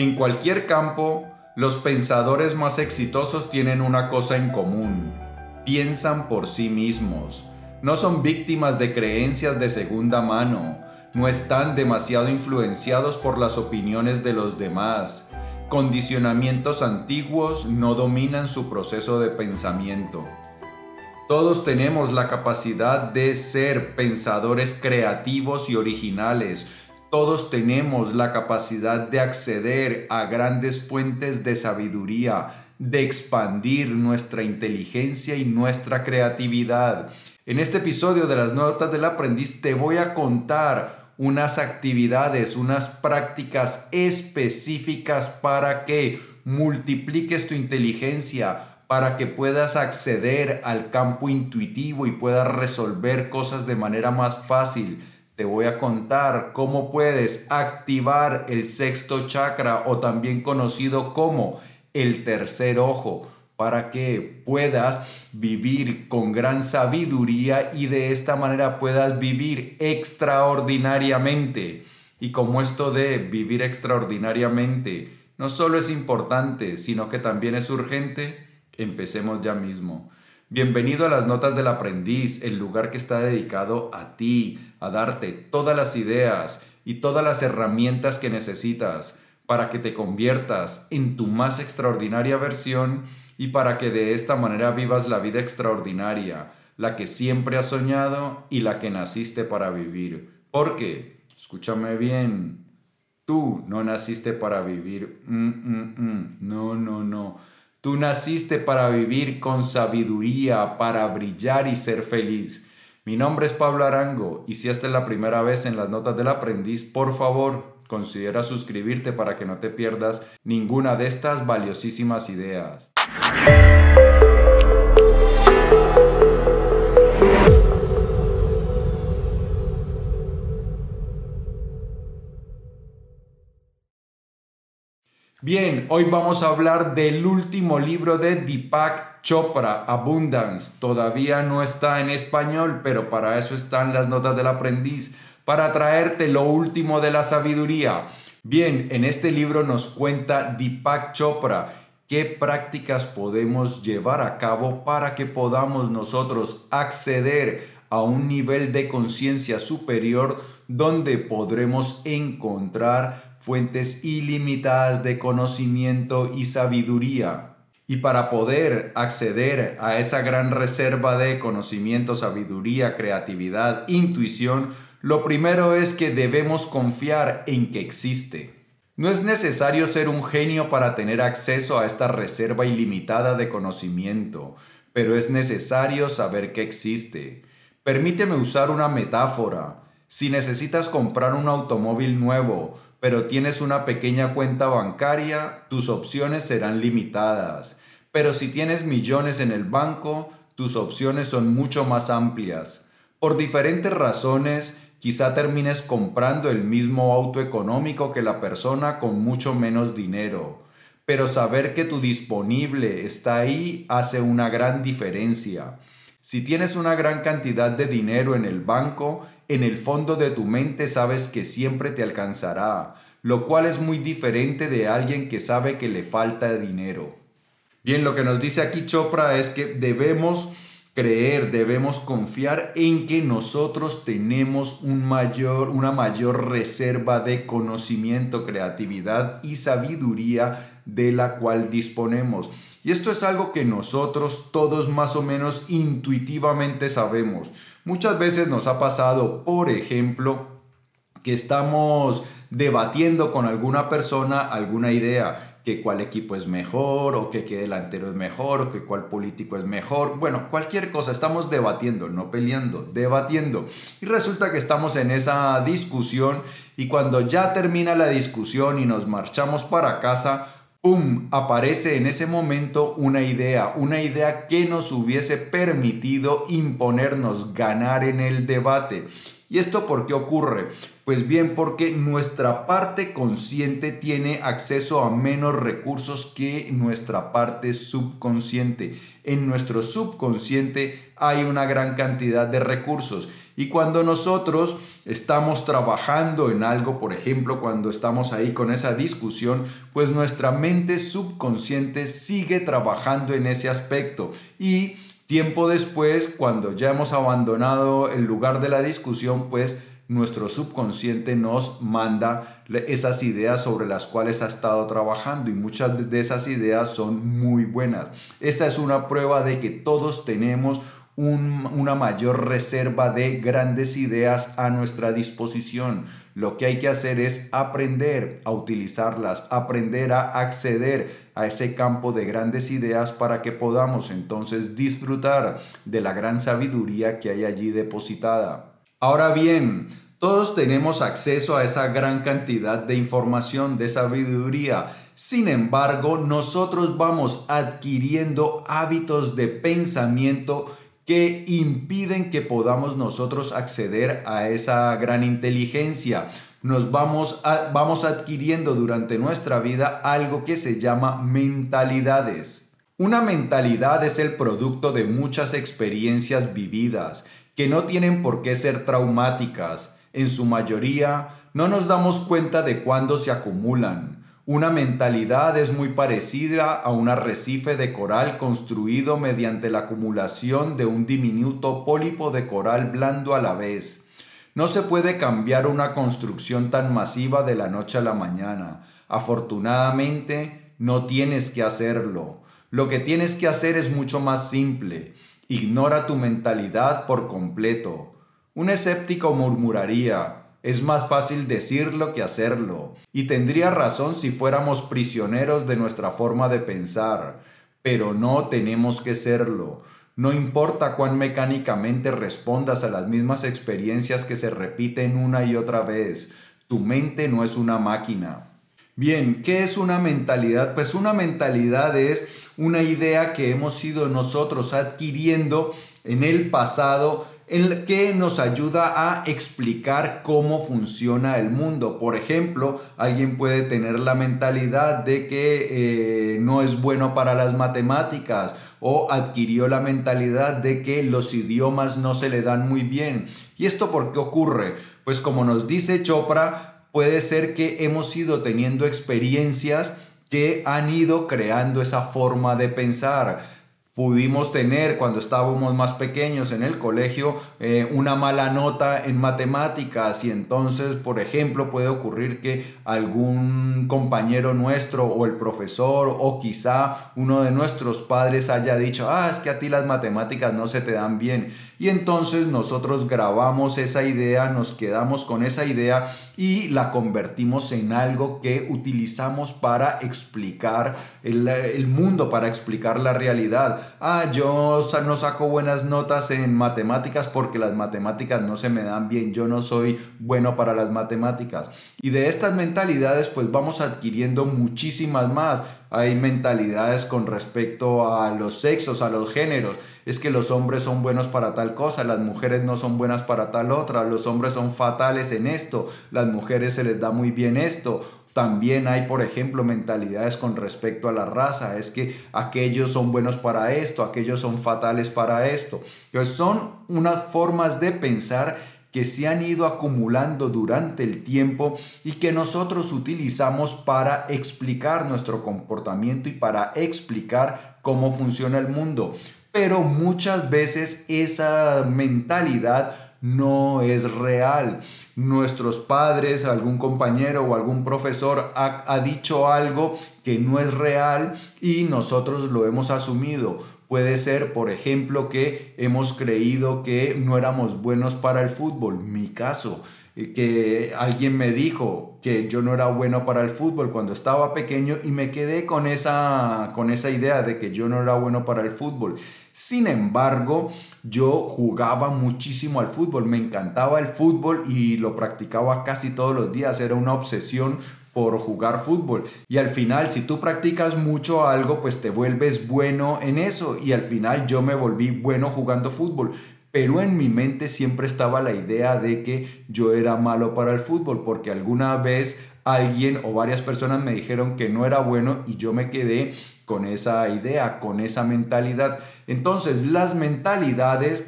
En cualquier campo, los pensadores más exitosos tienen una cosa en común. Piensan por sí mismos. No son víctimas de creencias de segunda mano. No están demasiado influenciados por las opiniones de los demás. Condicionamientos antiguos no dominan su proceso de pensamiento. Todos tenemos la capacidad de ser pensadores creativos y originales, todos tenemos la capacidad de acceder a grandes fuentes de sabiduría, de expandir nuestra inteligencia y nuestra creatividad. En este episodio de las notas del aprendiz te voy a contar unas actividades, unas prácticas específicas para que multipliques tu inteligencia, para que puedas acceder al campo intuitivo y puedas resolver cosas de manera más fácil te voy a contar cómo puedes activar el sexto chakra o también conocido como el tercer ojo para que puedas vivir con gran sabiduría y de esta manera puedas vivir extraordinariamente. Y como esto de vivir extraordinariamente no solo es importante, sino que también es urgente, empecemos ya mismo. Bienvenido a las Notas del Aprendiz, el lugar que está dedicado a ti, a darte todas las ideas y todas las herramientas que necesitas para que te conviertas en tu más extraordinaria versión y para que de esta manera vivas la vida extraordinaria, la que siempre has soñado y la que naciste para vivir. Porque, escúchame bien, tú no naciste para vivir. Mm, mm, mm. No, no, no. Tú naciste para vivir con sabiduría, para brillar y ser feliz. Mi nombre es Pablo Arango y si esta es la primera vez en las notas del aprendiz, por favor, considera suscribirte para que no te pierdas ninguna de estas valiosísimas ideas. Bien, hoy vamos a hablar del último libro de Deepak Chopra, Abundance. Todavía no está en español, pero para eso están las notas del aprendiz, para traerte lo último de la sabiduría. Bien, en este libro nos cuenta Deepak Chopra qué prácticas podemos llevar a cabo para que podamos nosotros acceder a un nivel de conciencia superior donde podremos encontrar fuentes ilimitadas de conocimiento y sabiduría. Y para poder acceder a esa gran reserva de conocimiento, sabiduría, creatividad, intuición, lo primero es que debemos confiar en que existe. No es necesario ser un genio para tener acceso a esta reserva ilimitada de conocimiento, pero es necesario saber que existe. Permíteme usar una metáfora. Si necesitas comprar un automóvil nuevo, pero tienes una pequeña cuenta bancaria, tus opciones serán limitadas. Pero si tienes millones en el banco, tus opciones son mucho más amplias. Por diferentes razones, quizá termines comprando el mismo auto económico que la persona con mucho menos dinero. Pero saber que tu disponible está ahí hace una gran diferencia. Si tienes una gran cantidad de dinero en el banco, en el fondo de tu mente sabes que siempre te alcanzará, lo cual es muy diferente de alguien que sabe que le falta dinero. Bien, lo que nos dice aquí Chopra es que debemos creer, debemos confiar en que nosotros tenemos un mayor, una mayor reserva de conocimiento, creatividad y sabiduría de la cual disponemos. Y esto es algo que nosotros todos más o menos intuitivamente sabemos. Muchas veces nos ha pasado, por ejemplo, que estamos debatiendo con alguna persona alguna idea, que cuál equipo es mejor, o que qué delantero es mejor, o que cuál político es mejor. Bueno, cualquier cosa, estamos debatiendo, no peleando, debatiendo. Y resulta que estamos en esa discusión y cuando ya termina la discusión y nos marchamos para casa, ¡pum! aparece en ese momento una idea, una idea que nos hubiese permitido imponernos, ganar en el debate. ¿Y esto por qué ocurre? Pues bien, porque nuestra parte consciente tiene acceso a menos recursos que nuestra parte subconsciente. En nuestro subconsciente hay una gran cantidad de recursos Y cuando nosotros estamos trabajando en algo, por ejemplo, cuando estamos ahí con esa discusión, pues nuestra mente subconsciente sigue trabajando en ese aspecto y tiempo después, cuando ya hemos abandonado el lugar de la discusión, pues nuestro subconsciente nos manda esas ideas sobre las cuales ha estado trabajando y muchas de esas ideas son muy buenas. Esa es una prueba de que todos tenemos una mayor reserva de grandes ideas a nuestra disposición. Lo que hay que hacer es aprender a utilizarlas, aprender a acceder a ese campo de grandes ideas para que podamos entonces disfrutar de la gran sabiduría que hay allí depositada. Ahora bien, todos tenemos acceso a esa gran cantidad de información, de sabiduría. Sin embargo, nosotros vamos adquiriendo hábitos de pensamiento que impiden que podamos nosotros acceder a esa gran inteligencia. Nos vamos, vamos adquiriendo durante nuestra vida algo que se llama mentalidades. Una mentalidad es el producto de muchas experiencias vividas que no tienen por qué ser traumáticas. En su mayoría, no nos damos cuenta de cuándo se acumulan. Una mentalidad es muy parecida a un arrecife de coral construido mediante la acumulación de un diminuto pólipo de coral blando a la vez. No se puede cambiar una construcción tan masiva de la noche a la mañana. Afortunadamente, no tienes que hacerlo. Lo que tienes que hacer es mucho más simple. Ignora tu mentalidad por completo. Un escéptico murmuraría, es más fácil decirlo que hacerlo, y tendría razón si fuéramos prisioneros de nuestra forma de pensar, pero no tenemos que serlo. No importa cuán mecánicamente respondas a las mismas experiencias que se repiten una y otra vez, tu mente no es una máquina. Bien, ¿qué es una mentalidad? Pues una mentalidad es una idea que hemos ido nosotros adquiriendo en el pasado el que nos ayuda a explicar cómo funciona el mundo. Por ejemplo, alguien puede tener la mentalidad de que eh, no es bueno para las matemáticas o adquirió la mentalidad de que los idiomas no se le dan muy bien. ¿Y esto por qué ocurre? Pues como nos dice Chopra, puede ser que hemos ido teniendo experiencias que han ido creando esa forma de pensar pudimos tener cuando estábamos más pequeños en el colegio eh, una mala nota en matemáticas y entonces, por ejemplo, puede ocurrir que algún compañero nuestro o el profesor o quizá uno de nuestros padres haya dicho, ah, es que a ti las matemáticas no se te dan bien. Y entonces nosotros grabamos esa idea, nos quedamos con esa idea y la convertimos en algo que utilizamos para explicar el, el mundo, para explicar la realidad ah, yo no saco buenas notas en matemáticas porque las matemáticas no se me dan bien, yo no soy bueno para las matemáticas. Y de estas mentalidades pues vamos adquiriendo muchísimas más. Hay mentalidades con respecto a los sexos, a los géneros. Es que los hombres son buenos para tal cosa, las mujeres no son buenas para tal otra, los hombres son fatales en esto, las mujeres se les da muy bien esto también hay, por ejemplo, mentalidades con respecto a la raza. Es que aquellos son buenos para esto, aquellos son fatales para esto. Entonces son unas formas de pensar que se han ido acumulando durante el tiempo y que nosotros utilizamos para explicar nuestro comportamiento y para explicar cómo funciona el mundo. Pero muchas veces esa mentalidad no es real. Nuestros padres, algún compañero o algún profesor ha, dicho algo que no es real y nosotros lo hemos asumido. Puede ser, por ejemplo, que hemos creído que no éramos buenos para el fútbol. Mi caso, eh, que alguien me dijo que yo no era bueno para el fútbol cuando estaba pequeño y me quedé con esa, con esa idea de que yo no era bueno para el fútbol. Sin embargo, yo jugaba muchísimo al fútbol, me encantaba el fútbol y lo practicaba casi todos los días, era una obsesión por jugar fútbol. Y al final, si tú practicas mucho algo, pues te vuelves bueno en eso. Y al final yo me volví bueno jugando fútbol. Pero en mi mente siempre estaba la idea de que yo era malo para el fútbol, porque alguna vez alguien o varias personas me dijeron que no era bueno y yo me quedé con esa idea, con esa mentalidad. Entonces, las mentalidades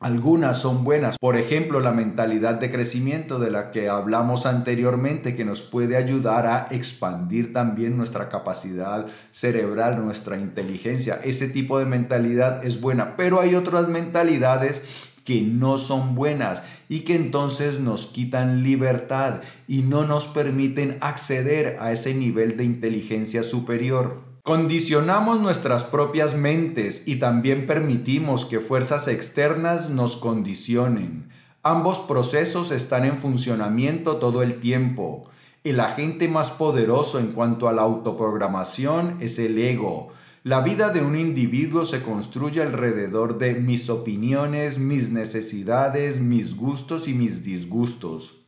Algunas son buenas, por ejemplo, la mentalidad de crecimiento de la que hablamos anteriormente, que nos puede ayudar a expandir también nuestra capacidad cerebral, nuestra inteligencia. Ese tipo de mentalidad es buena, pero hay otras mentalidades que no son buenas y que entonces nos quitan libertad y no nos permiten acceder a ese nivel de inteligencia superior. Condicionamos nuestras propias mentes y también permitimos que fuerzas externas nos condicionen. Ambos procesos están en funcionamiento todo el tiempo. El agente más poderoso en cuanto a la autoprogramación es el ego. La vida de un individuo se construye alrededor de mis opiniones, mis necesidades, mis gustos y mis disgustos.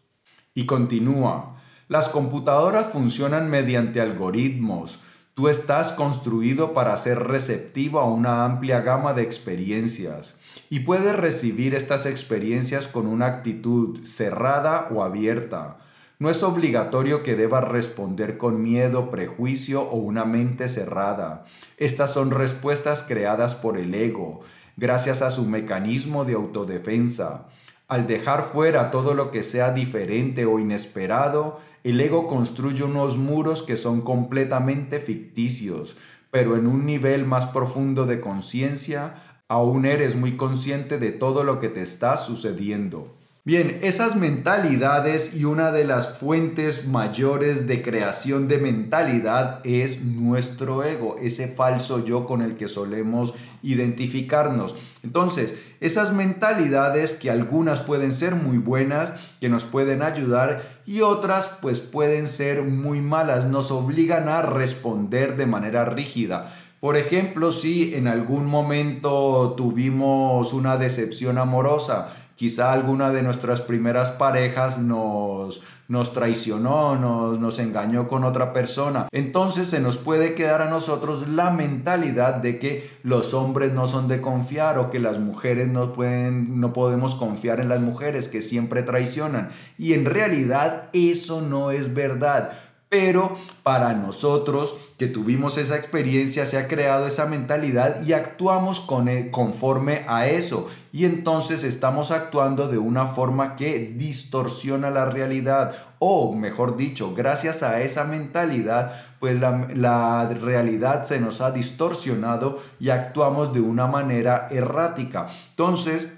Y continúa. Las computadoras funcionan mediante algoritmos Tú estás construido para ser receptivo a una amplia gama de experiencias y puedes recibir estas experiencias con una actitud cerrada o abierta. No es obligatorio que debas responder con miedo, prejuicio o una mente cerrada. Estas son respuestas creadas por el ego, gracias a su mecanismo de autodefensa. Al dejar fuera todo lo que sea diferente o inesperado, el ego construye unos muros que son completamente ficticios, pero en un nivel más profundo de conciencia, aún eres muy consciente de todo lo que te está sucediendo. Bien, esas mentalidades y una de las fuentes mayores de creación de mentalidad es nuestro ego, ese falso yo con el que solemos identificarnos. Entonces, esas mentalidades que algunas pueden ser muy buenas, que nos pueden ayudar y otras pues pueden ser muy malas, nos obligan a responder de manera rígida. Por ejemplo, si en algún momento tuvimos una decepción amorosa, quizá alguna de nuestras primeras parejas nos, nos traicionó, nos, nos engañó con otra persona. Entonces se nos puede quedar a nosotros la mentalidad de que los hombres no son de confiar o que las mujeres no, pueden, no podemos confiar en las mujeres que siempre traicionan. Y en realidad eso no es verdad pero para nosotros que tuvimos esa experiencia se ha creado esa mentalidad y actuamos e, conforme a eso. Y entonces estamos actuando de una forma que distorsiona la realidad. O mejor dicho, gracias a esa mentalidad, pues la, la realidad se nos ha distorsionado y actuamos de una manera errática. Entonces,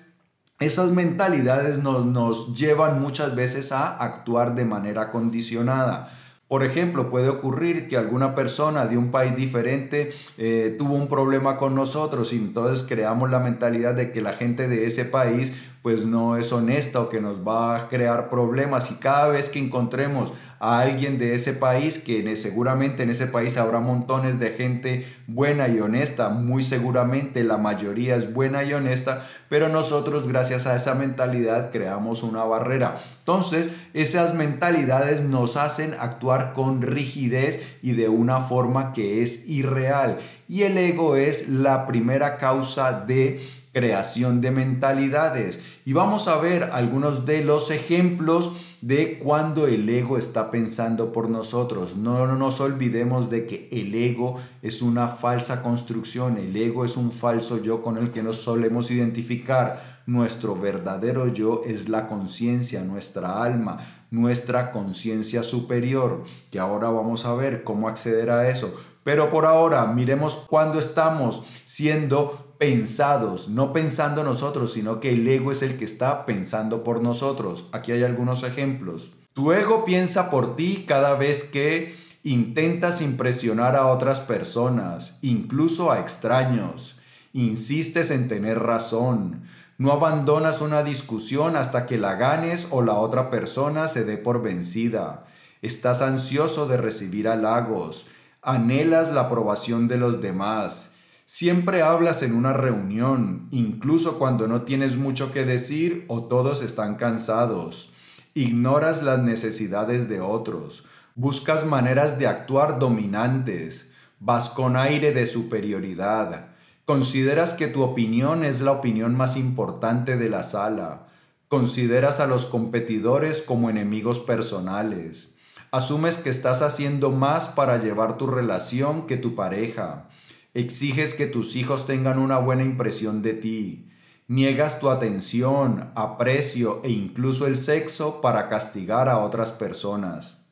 esas mentalidades nos, nos llevan muchas veces a actuar de manera condicionada. Por ejemplo, puede ocurrir que alguna persona de un país diferente eh, tuvo un problema con nosotros y entonces creamos la mentalidad de que la gente de ese país pues no es honesta o que nos va a crear problemas y cada vez que encontremos a alguien de ese país, que seguramente en ese país habrá montones de gente buena y honesta, muy seguramente la mayoría es buena y honesta, pero nosotros gracias a esa mentalidad creamos una barrera. Entonces, esas mentalidades nos hacen actuar con rigidez y de una forma que es irreal. Y el ego es la primera causa de creación de mentalidades. Y vamos a ver algunos de los ejemplos de cuando el ego está pensando por nosotros. No, nos olvidemos de que el ego es una falsa construcción, el ego es un falso yo con el que nos solemos identificar. Nuestro verdadero yo es la conciencia, nuestra alma, nuestra conciencia superior, que ahora vamos a ver cómo acceder a eso. Pero por ahora, miremos cuando estamos siendo pensados, no pensando nosotros, sino que el ego es el que está pensando por nosotros. Aquí hay algunos ejemplos. Tu ego piensa por ti cada vez que intentas impresionar a otras personas, incluso a extraños. Insistes en tener razón. No abandonas una discusión hasta que la ganes o la otra persona se dé por vencida. Estás ansioso de recibir halagos. Anhelas la aprobación de los demás Siempre hablas en una reunión, incluso cuando no tienes mucho que decir o todos están cansados. Ignoras las necesidades de otros. Buscas maneras de actuar dominantes. Vas con aire de superioridad. Consideras que tu opinión es la opinión más importante de la sala. Consideras a los competidores como enemigos personales. Asumes que estás haciendo más para llevar tu relación que tu pareja. Exiges que tus hijos tengan una buena impresión de ti. Niegas tu atención, aprecio e incluso el sexo para castigar a otras personas.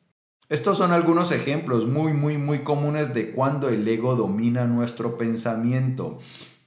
Estos son algunos ejemplos muy, muy, muy comunes de cuando el ego domina nuestro pensamiento.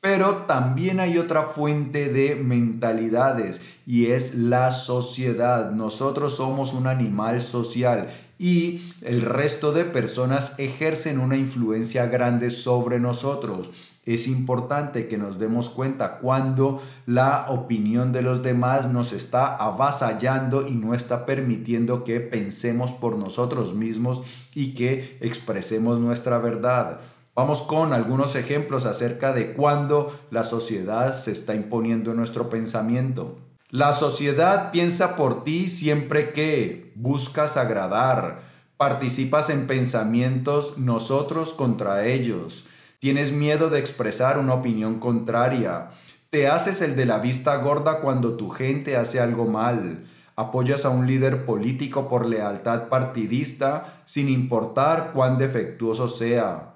Pero también hay otra fuente de mentalidades y es la sociedad. Nosotros somos un animal social y el resto de personas ejercen una influencia grande sobre nosotros. Es importante que nos demos cuenta cuando la opinión de los demás nos está avasallando y no está permitiendo que pensemos por nosotros mismos y que expresemos nuestra verdad. Vamos con algunos ejemplos acerca de cuando la sociedad se está imponiendo en nuestro pensamiento. La sociedad piensa por ti siempre que buscas agradar, participas en pensamientos nosotros contra ellos, tienes miedo de expresar una opinión contraria, te haces el de la vista gorda cuando tu gente hace algo mal, apoyas a un líder político por lealtad partidista sin importar cuán defectuoso sea,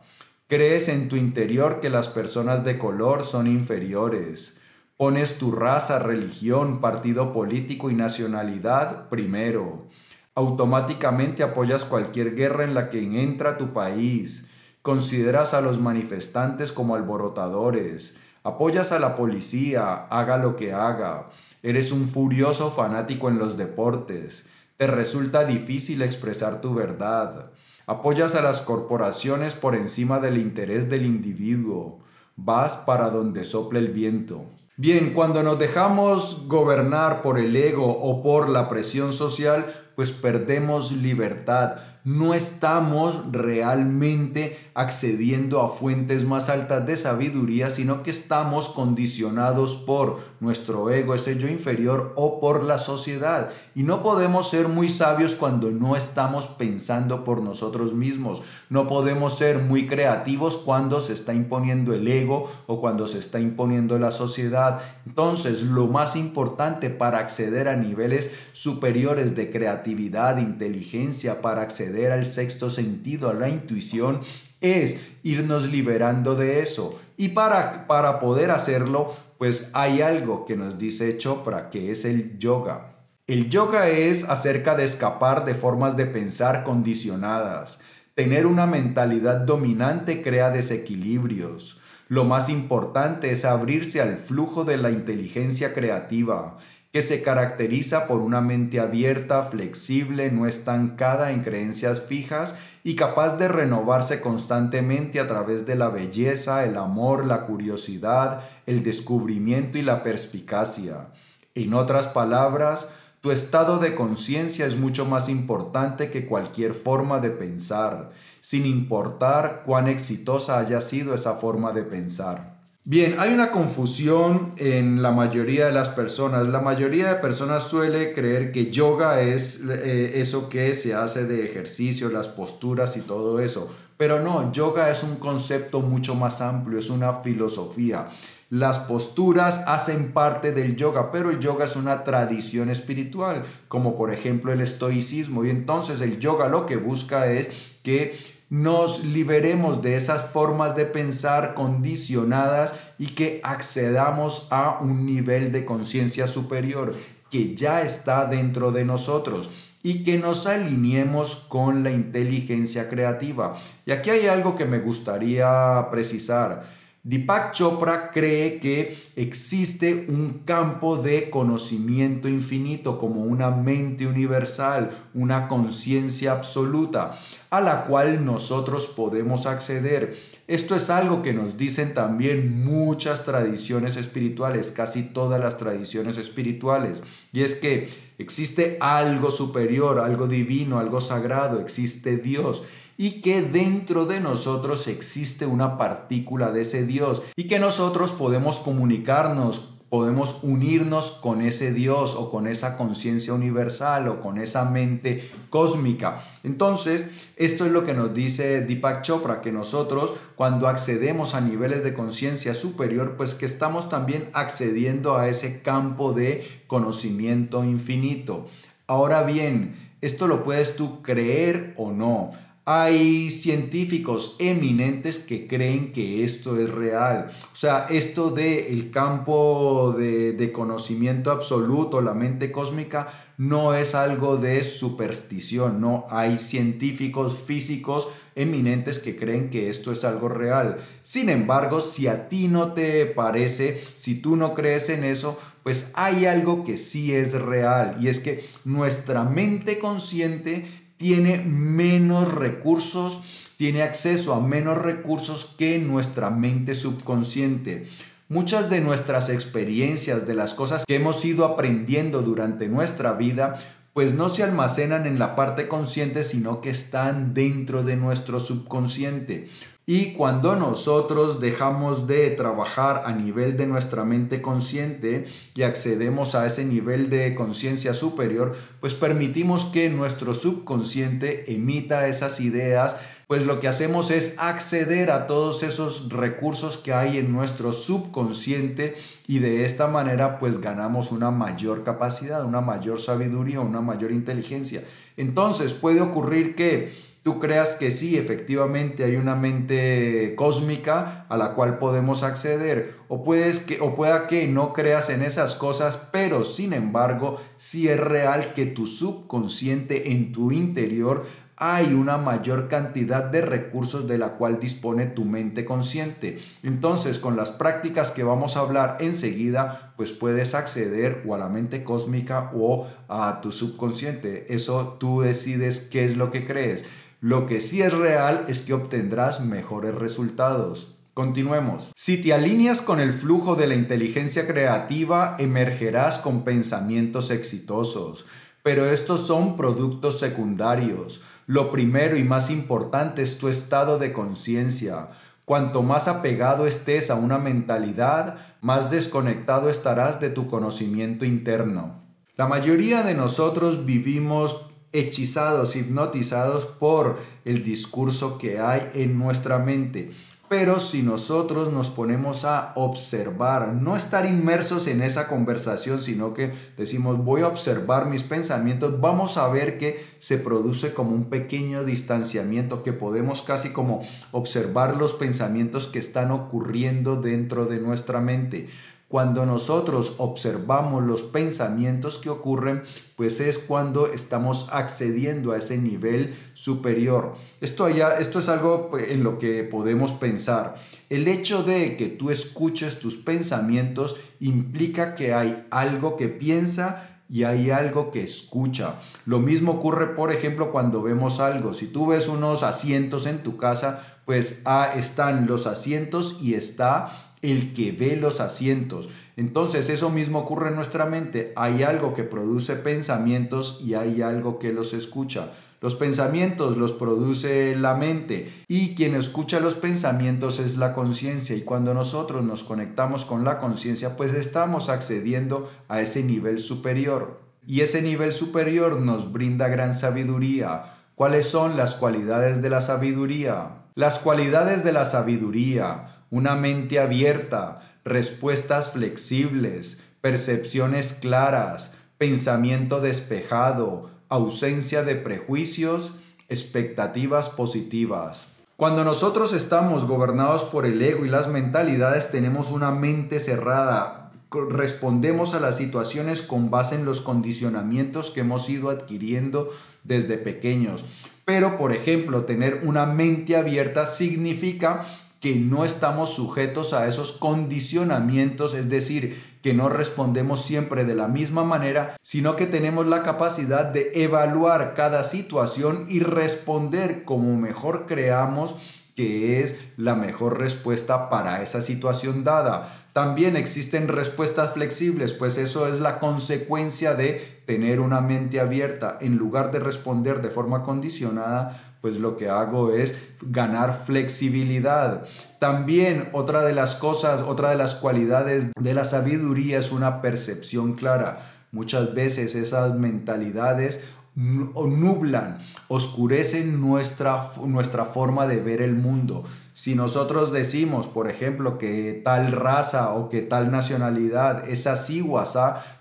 crees en tu interior que las personas de color son inferiores, Pones tu raza, religión, partido político y nacionalidad primero. Automáticamente apoyas cualquier guerra en la que entra tu país. Consideras a los manifestantes como alborotadores. Apoyas a la policía, haga lo que haga. Eres un furioso fanático en los deportes. Te resulta difícil expresar tu verdad. Apoyas a las corporaciones por encima del interés del individuo. Vas para donde sople el viento. Bien, cuando nos dejamos gobernar por el ego o por la presión social, pues perdemos libertad no estamos realmente accediendo a fuentes más altas de sabiduría, sino que estamos condicionados por nuestro ego, ese yo inferior, o por la sociedad. Y no podemos ser muy sabios cuando no estamos pensando por nosotros mismos. No podemos ser muy creativos cuando se está imponiendo el ego o cuando se está imponiendo la sociedad. Entonces, lo más importante para acceder a niveles superiores de creatividad, inteligencia, para acceder al sexto sentido, a la intuición, es irnos liberando de eso. Y para, para poder hacerlo, pues hay algo que nos dice Chopra, que es el yoga. El yoga es acerca de escapar de formas de pensar condicionadas. Tener una mentalidad dominante crea desequilibrios. Lo más importante es abrirse al flujo de la inteligencia creativa que se caracteriza por una mente abierta, flexible, no estancada en creencias fijas y capaz de renovarse constantemente a través de la belleza, el amor, la curiosidad, el descubrimiento y la perspicacia. En otras palabras, tu estado de conciencia es mucho más importante que cualquier forma de pensar, sin importar cuán exitosa haya sido esa forma de pensar. Bien, hay una confusión en la mayoría de las personas. La mayoría de personas suele creer que yoga es eh, eso que se hace de ejercicio, las posturas y todo eso. Pero no, yoga es un concepto mucho más amplio, es una filosofía. Las posturas hacen parte del yoga, pero el yoga es una tradición espiritual, como por ejemplo el estoicismo. Y entonces el yoga lo que busca es que nos liberemos de esas formas de pensar condicionadas y que accedamos a un nivel de conciencia superior que ya está dentro de nosotros y que nos alineemos con la inteligencia creativa. Y aquí hay algo que me gustaría precisar. Deepak Chopra cree que existe un campo de conocimiento infinito como una mente universal, una conciencia absoluta a la cual nosotros podemos acceder. Esto es algo que nos dicen también muchas tradiciones espirituales, casi todas las tradiciones espirituales, y es que existe algo superior, algo divino, algo sagrado, existe Dios y que dentro de nosotros existe una partícula de ese Dios y que nosotros podemos comunicarnos podemos unirnos con ese Dios o con esa conciencia universal o con esa mente cósmica. Entonces, esto es lo que nos dice Deepak Chopra, que nosotros cuando accedemos a niveles de conciencia superior, pues que estamos también accediendo a ese campo de conocimiento infinito. Ahora bien, esto lo puedes tú creer o no. Hay científicos eminentes que creen que esto es real. O sea, esto de el campo de, conocimiento absoluto, la mente cósmica, no es algo de superstición, no. Hay científicos físicos eminentes que creen que esto es algo real. Sin embargo, si a ti no te parece, si tú no crees en eso, pues hay algo que sí es real y es que nuestra mente consciente tiene menos recursos, tiene acceso a menos recursos que nuestra mente subconsciente. Muchas de nuestras experiencias, de las cosas que hemos ido aprendiendo durante nuestra vida, pues no se almacenan en la parte consciente, sino que están dentro de nuestro subconsciente. Y cuando nosotros dejamos de trabajar a nivel de nuestra mente consciente y accedemos a ese nivel de conciencia superior, pues permitimos que nuestro subconsciente emita esas ideas, pues lo que hacemos es acceder a todos esos recursos que hay en nuestro subconsciente y de esta manera pues ganamos una mayor capacidad, una mayor sabiduría, una mayor inteligencia. Entonces puede ocurrir que tú creas que sí, efectivamente hay una mente cósmica a la cual podemos acceder, o, puedes que, o pueda que no creas en esas cosas, pero sin embargo, sí es real que tu subconsciente en tu interior hay una mayor cantidad de recursos de la cual dispone tu mente consciente. Entonces, con las prácticas que vamos a hablar enseguida, pues puedes acceder a la mente cósmica o a tu subconsciente. Eso tú decides qué es lo que crees. Lo que sí es real es que obtendrás mejores resultados. Continuemos. Si te alineas con el flujo de la inteligencia creativa, emergerás con pensamientos exitosos. Pero estos son productos secundarios. Lo primero y más importante es tu estado de conciencia. Cuanto más apegado estés a una mentalidad, más desconectado estarás de tu conocimiento interno. La mayoría de nosotros vivimos hechizados, hipnotizados por el discurso que hay en nuestra mente. Pero si nosotros nos ponemos a observar, no estar inmersos en esa conversación, sino que decimos voy a observar mis pensamientos, vamos a ver que se produce como un pequeño distanciamiento, que podemos casi como observar los pensamientos que están ocurriendo dentro de nuestra mente. Cuando nosotros observamos los pensamientos que ocurren, pues es cuando estamos accediendo a ese nivel superior. Esto, esto es algo pues, en lo que podemos pensar. El hecho de que tú escuches tus pensamientos implica que hay algo que piensa y hay algo que escucha. Lo mismo ocurre, por ejemplo, cuando vemos algo. Si tú ves unos asientos en tu casa, pues ah, están los asientos y está el que ve los asientos. Entonces eso mismo ocurre en nuestra mente. Hay algo que produce pensamientos y hay algo que los escucha. Los pensamientos los produce la mente y quien escucha los pensamientos es la conciencia y cuando nosotros nos conectamos con la conciencia pues estamos accediendo a ese nivel superior y ese nivel superior nos brinda gran sabiduría. ¿Cuáles son las cualidades de la sabiduría? Las cualidades de la sabiduría una mente abierta, respuestas flexibles, percepciones claras, pensamiento despejado, ausencia de prejuicios, expectativas positivas. Cuando nosotros estamos gobernados por el ego y las mentalidades, tenemos una mente cerrada, respondemos a las situaciones con base en los condicionamientos que hemos ido adquiriendo desde pequeños. Pero, por ejemplo, tener una mente abierta significa que no estamos sujetos a esos condicionamientos, es decir, que no respondemos siempre de la misma manera, sino que tenemos la capacidad de evaluar cada situación y responder como mejor creamos que es la mejor respuesta para esa situación dada. También existen respuestas flexibles, pues eso es la consecuencia de tener una mente abierta. En lugar de responder de forma condicionada, pues lo que hago es ganar flexibilidad. También otra de las cosas, otra de las cualidades de la sabiduría es una percepción clara. Muchas veces esas mentalidades nublan, oscurecen nuestra, nuestra forma de ver el mundo. Si nosotros decimos, por ejemplo, que tal raza o que tal nacionalidad es así o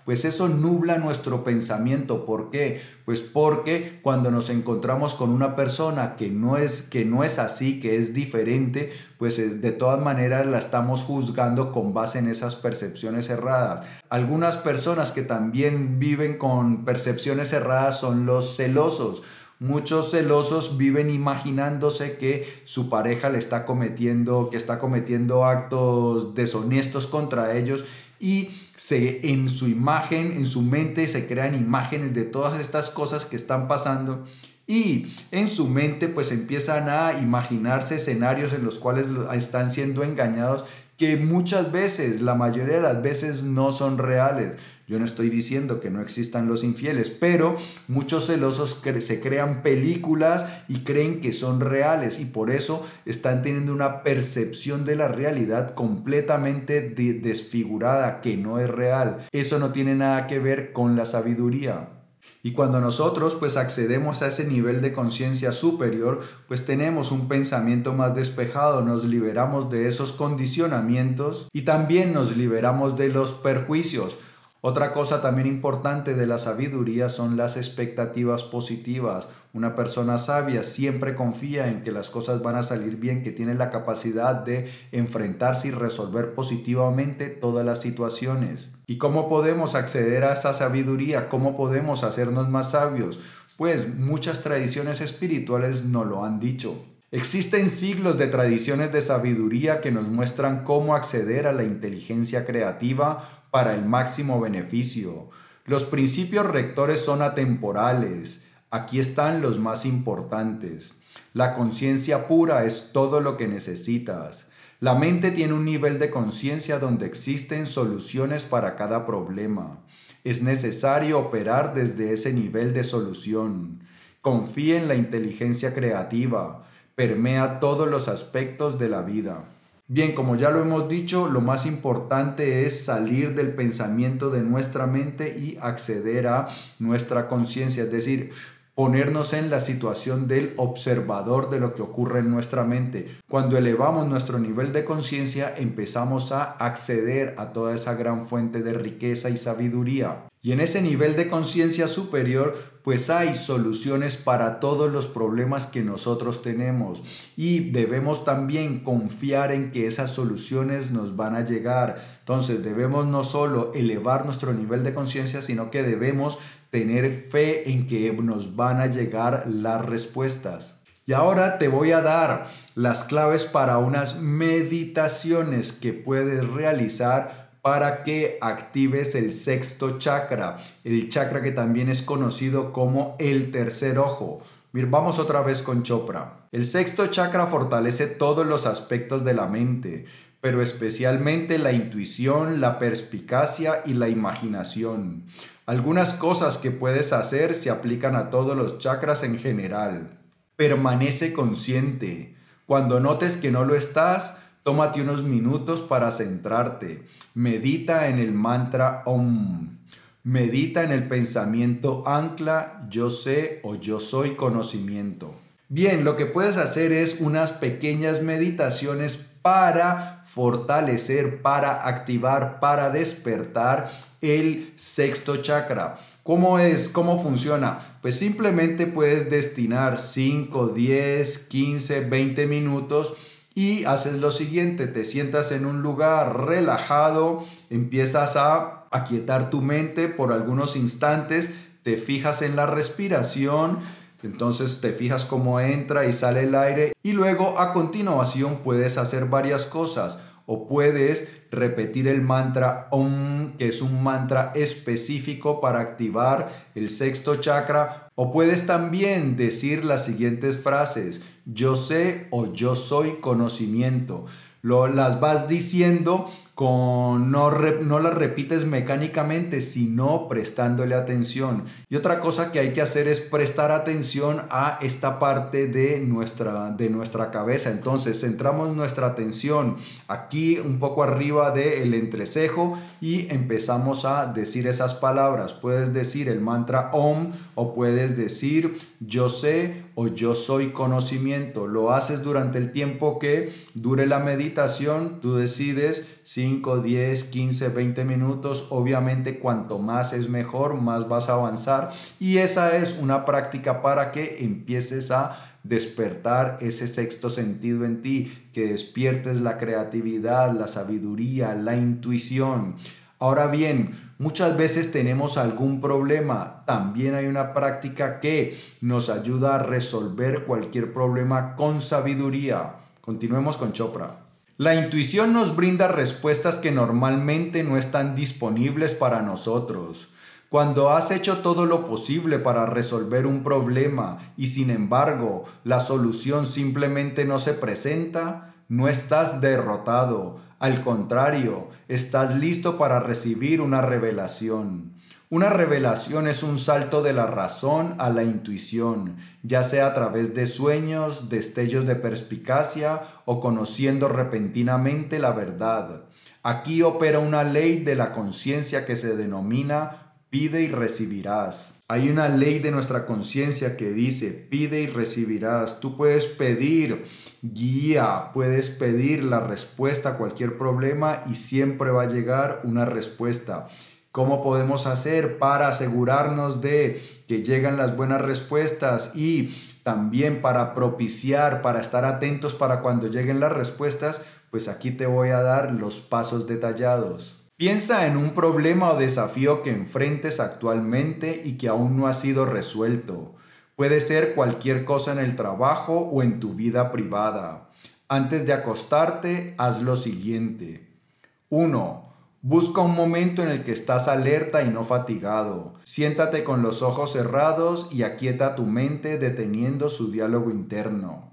pues eso nubla nuestro pensamiento. ¿Por qué? Pues porque cuando nos encontramos con una persona que no es, que no es así, que es diferente, pues eh, de todas maneras la estamos juzgando con base en esas percepciones erradas. Algunas personas que también viven con percepciones erradas son los celosos. Muchos celosos viven imaginándose que su pareja le está cometiendo, que está cometiendo actos deshonestos contra ellos y se en su imagen, en su mente se crean imágenes de todas estas cosas que están pasando y en su mente pues empiezan a imaginarse escenarios en los cuales están siendo engañados que muchas veces, la mayoría de las veces no son reales. Yo no estoy diciendo que no existan los infieles, pero muchos celosos se crean películas y creen que son reales y por eso están teniendo una percepción de la realidad completamente desfigurada, que no es real. Eso no tiene nada que ver con la sabiduría. Y cuando nosotros pues accedemos a ese nivel de conciencia superior, pues tenemos un pensamiento más despejado, nos liberamos de esos condicionamientos y también nos liberamos de los perjuicios. Otra cosa también importante de la sabiduría son las expectativas positivas. Una persona sabia siempre confía en que las cosas van a salir bien, que tiene la capacidad de enfrentarse y resolver positivamente todas las situaciones. ¿Y cómo podemos acceder a esa sabiduría? ¿Cómo podemos hacernos más sabios? Pues muchas tradiciones espirituales nos lo han dicho. Existen siglos de tradiciones de sabiduría que nos muestran cómo acceder a la inteligencia creativa para el máximo beneficio. Los principios rectores son atemporales. Aquí están los más importantes. La conciencia pura es todo lo que necesitas. La mente tiene un nivel de conciencia donde existen soluciones para cada problema. Es necesario operar desde ese nivel de solución. Confía en la inteligencia creativa. Permea todos los aspectos de la vida. Bien, como ya lo hemos dicho, lo más importante es salir del pensamiento de nuestra mente y acceder a nuestra conciencia, es decir, ponernos en la situación del observador de lo que ocurre en nuestra mente. Cuando elevamos nuestro nivel de conciencia, empezamos a acceder a toda esa gran fuente de riqueza y sabiduría. Y en ese nivel de conciencia superior, pues hay soluciones para todos los problemas que nosotros tenemos. Y debemos también confiar en que esas soluciones nos van a llegar. Entonces debemos no solo elevar nuestro nivel de conciencia, sino que debemos tener fe en que nos van a llegar las respuestas. Y ahora te voy a dar las claves para unas meditaciones que puedes realizar para que actives el sexto chakra, el chakra que también es conocido como el tercer ojo. vamos otra vez con Chopra. El sexto chakra fortalece todos los aspectos de la mente, pero especialmente la intuición, la perspicacia y la imaginación. Algunas cosas que puedes hacer se aplican a todos los chakras en general. Permanece consciente. Cuando notes que no lo estás, Tómate unos minutos para centrarte. Medita en el mantra Om. Medita en el pensamiento ancla yo sé o yo soy conocimiento. Bien, lo que puedes hacer es unas pequeñas meditaciones para fortalecer, para activar, para despertar el sexto chakra. ¿Cómo es? ¿Cómo funciona? Pues simplemente puedes destinar 5, 10, 15, 20 minutos y haces lo siguiente, te sientas en un lugar relajado, empiezas a aquietar tu mente por algunos instantes, te fijas en la respiración, entonces te fijas cómo entra y sale el aire y luego a continuación puedes hacer varias cosas o puedes repetir el mantra OM, que es un mantra específico para activar el sexto chakra, o puedes también decir las siguientes frases, yo sé o yo soy conocimiento. Lo, las vas diciendo con no, no la repites mecánicamente, sino prestándole atención. Y otra cosa que hay que hacer es prestar atención a esta parte de nuestra, de nuestra cabeza. Entonces, centramos nuestra atención aquí un poco arriba del entrecejo y empezamos a decir esas palabras. Puedes decir el mantra OM o puedes decir yo sé o yo soy conocimiento. Lo haces durante el tiempo que dure la meditación. Tú decides 5, 10, 15, 20 minutos. Obviamente cuanto más es mejor, más vas a avanzar. Y esa es una práctica para que empieces a despertar ese sexto sentido en ti, que despiertes la creatividad, la sabiduría, la intuición. Ahora bien, muchas veces tenemos algún problema. También hay una práctica que nos ayuda a resolver cualquier problema con sabiduría. Continuemos con Chopra. La intuición nos brinda respuestas que normalmente no están disponibles para nosotros. Cuando has hecho todo lo posible para resolver un problema y sin embargo la solución simplemente no se presenta, no estás derrotado. Al contrario, estás listo para recibir una revelación. Una revelación es un salto de la razón a la intuición, ya sea a través de sueños, destellos de perspicacia o conociendo repentinamente la verdad. Aquí opera una ley de la conciencia que se denomina pide y recibirás. Hay una ley de nuestra conciencia que dice, pide y recibirás. Tú puedes pedir guía, puedes pedir la respuesta a cualquier problema y siempre va a llegar una respuesta. ¿Cómo podemos hacer para asegurarnos de que llegan las buenas respuestas y también para propiciar, para estar atentos para cuando lleguen las respuestas? Pues aquí te voy a dar los pasos detallados. Piensa en un problema o desafío que enfrentes actualmente y que aún no ha sido resuelto. Puede ser cualquier cosa en el trabajo o en tu vida privada. Antes de acostarte, haz lo siguiente. 1. Busca un momento en el que estás alerta y no fatigado. Siéntate con los ojos cerrados y aquieta tu mente deteniendo su diálogo interno.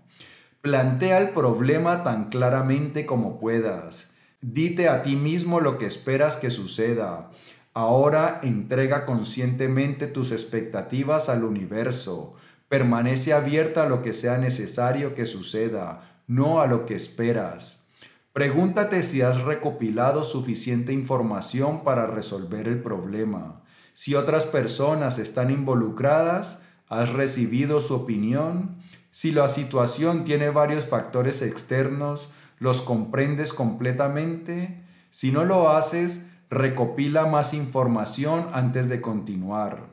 Plantea el problema tan claramente como puedas. Dite a ti mismo lo que esperas que suceda. Ahora entrega conscientemente tus expectativas al universo. Permanece abierta a lo que sea necesario que suceda, no a lo que esperas. Pregúntate si has recopilado suficiente información para resolver el problema. Si otras personas están involucradas, has recibido su opinión. Si la situación tiene varios factores externos, los comprendes completamente. Si no lo haces, recopila más información antes de continuar.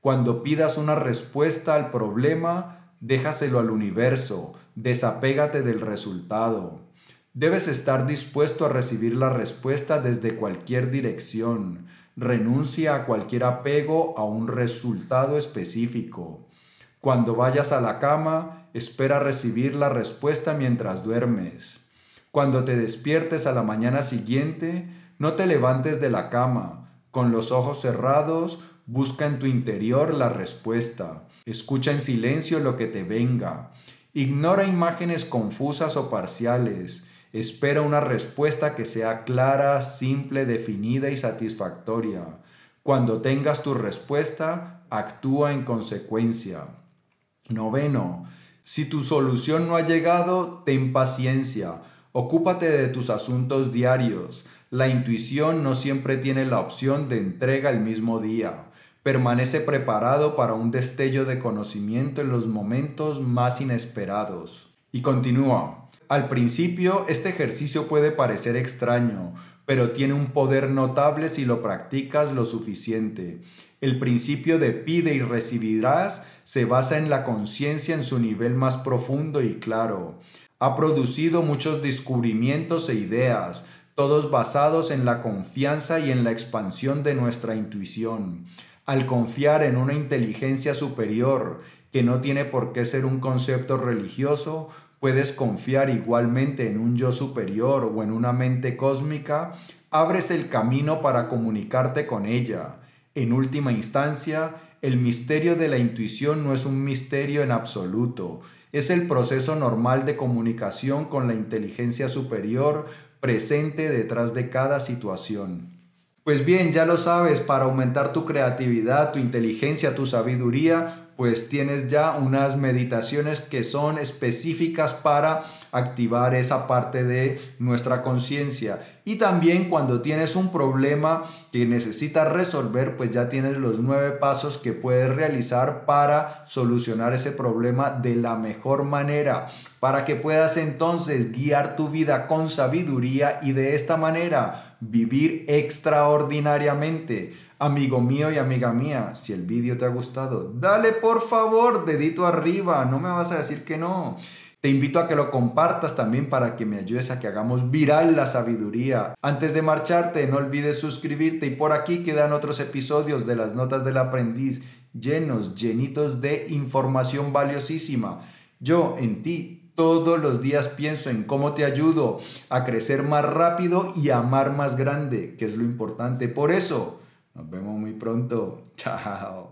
Cuando pidas una respuesta al problema, déjaselo al universo, desapégate del resultado. Debes estar dispuesto a recibir la respuesta desde cualquier dirección. Renuncia a cualquier apego a un resultado específico. Cuando vayas a la cama, espera recibir la respuesta mientras duermes. Cuando te despiertes a la mañana siguiente, no te levantes de la cama. Con los ojos cerrados, busca en tu interior la respuesta. Escucha en silencio lo que te venga. Ignora imágenes confusas o parciales. Espera una respuesta que sea clara, simple, definida y satisfactoria. Cuando tengas tu respuesta, actúa en consecuencia. Noveno, si tu solución no ha llegado, ten paciencia. Ocúpate de tus asuntos diarios. La intuición no siempre tiene la opción de entrega el mismo día. Permanece preparado para un destello de conocimiento en los momentos más inesperados. Y continúa. Al principio, este ejercicio puede parecer extraño, pero tiene un poder notable si lo practicas lo suficiente. El principio de pide y recibirás se basa en la conciencia en su nivel más profundo y claro. Ha producido muchos descubrimientos e ideas, todos basados en la confianza y en la expansión de nuestra intuición. Al confiar en una inteligencia superior, que no tiene por qué ser un concepto religioso, puedes confiar igualmente en un yo superior o en una mente cósmica, abres el camino para comunicarte con ella. En última instancia, el misterio de la intuición no es un misterio en absoluto, es el proceso normal de comunicación con la inteligencia superior presente detrás de cada situación. Pues bien, ya lo sabes, para aumentar tu creatividad, tu inteligencia, tu sabiduría, pues tienes ya unas meditaciones que son específicas para activar esa parte de nuestra conciencia. Y también cuando tienes un problema que necesitas resolver, pues ya tienes los nueve pasos que puedes realizar para solucionar ese problema de la mejor manera, para que puedas entonces guiar tu vida con sabiduría y de esta manera vivir extraordinariamente. Amigo mío y amiga mía, si el vídeo te ha gustado, dale por favor dedito arriba, no me vas a decir que no. Te invito a que lo compartas también para que me ayudes a que hagamos viral la sabiduría. Antes de marcharte, no olvides suscribirte y por aquí quedan otros episodios de las notas del aprendiz llenos, llenitos de información valiosísima. Yo en ti todos los días pienso en cómo te ayudo a crecer más rápido y amar más grande, que es lo importante. Por eso, nos vemos muy pronto. Chao.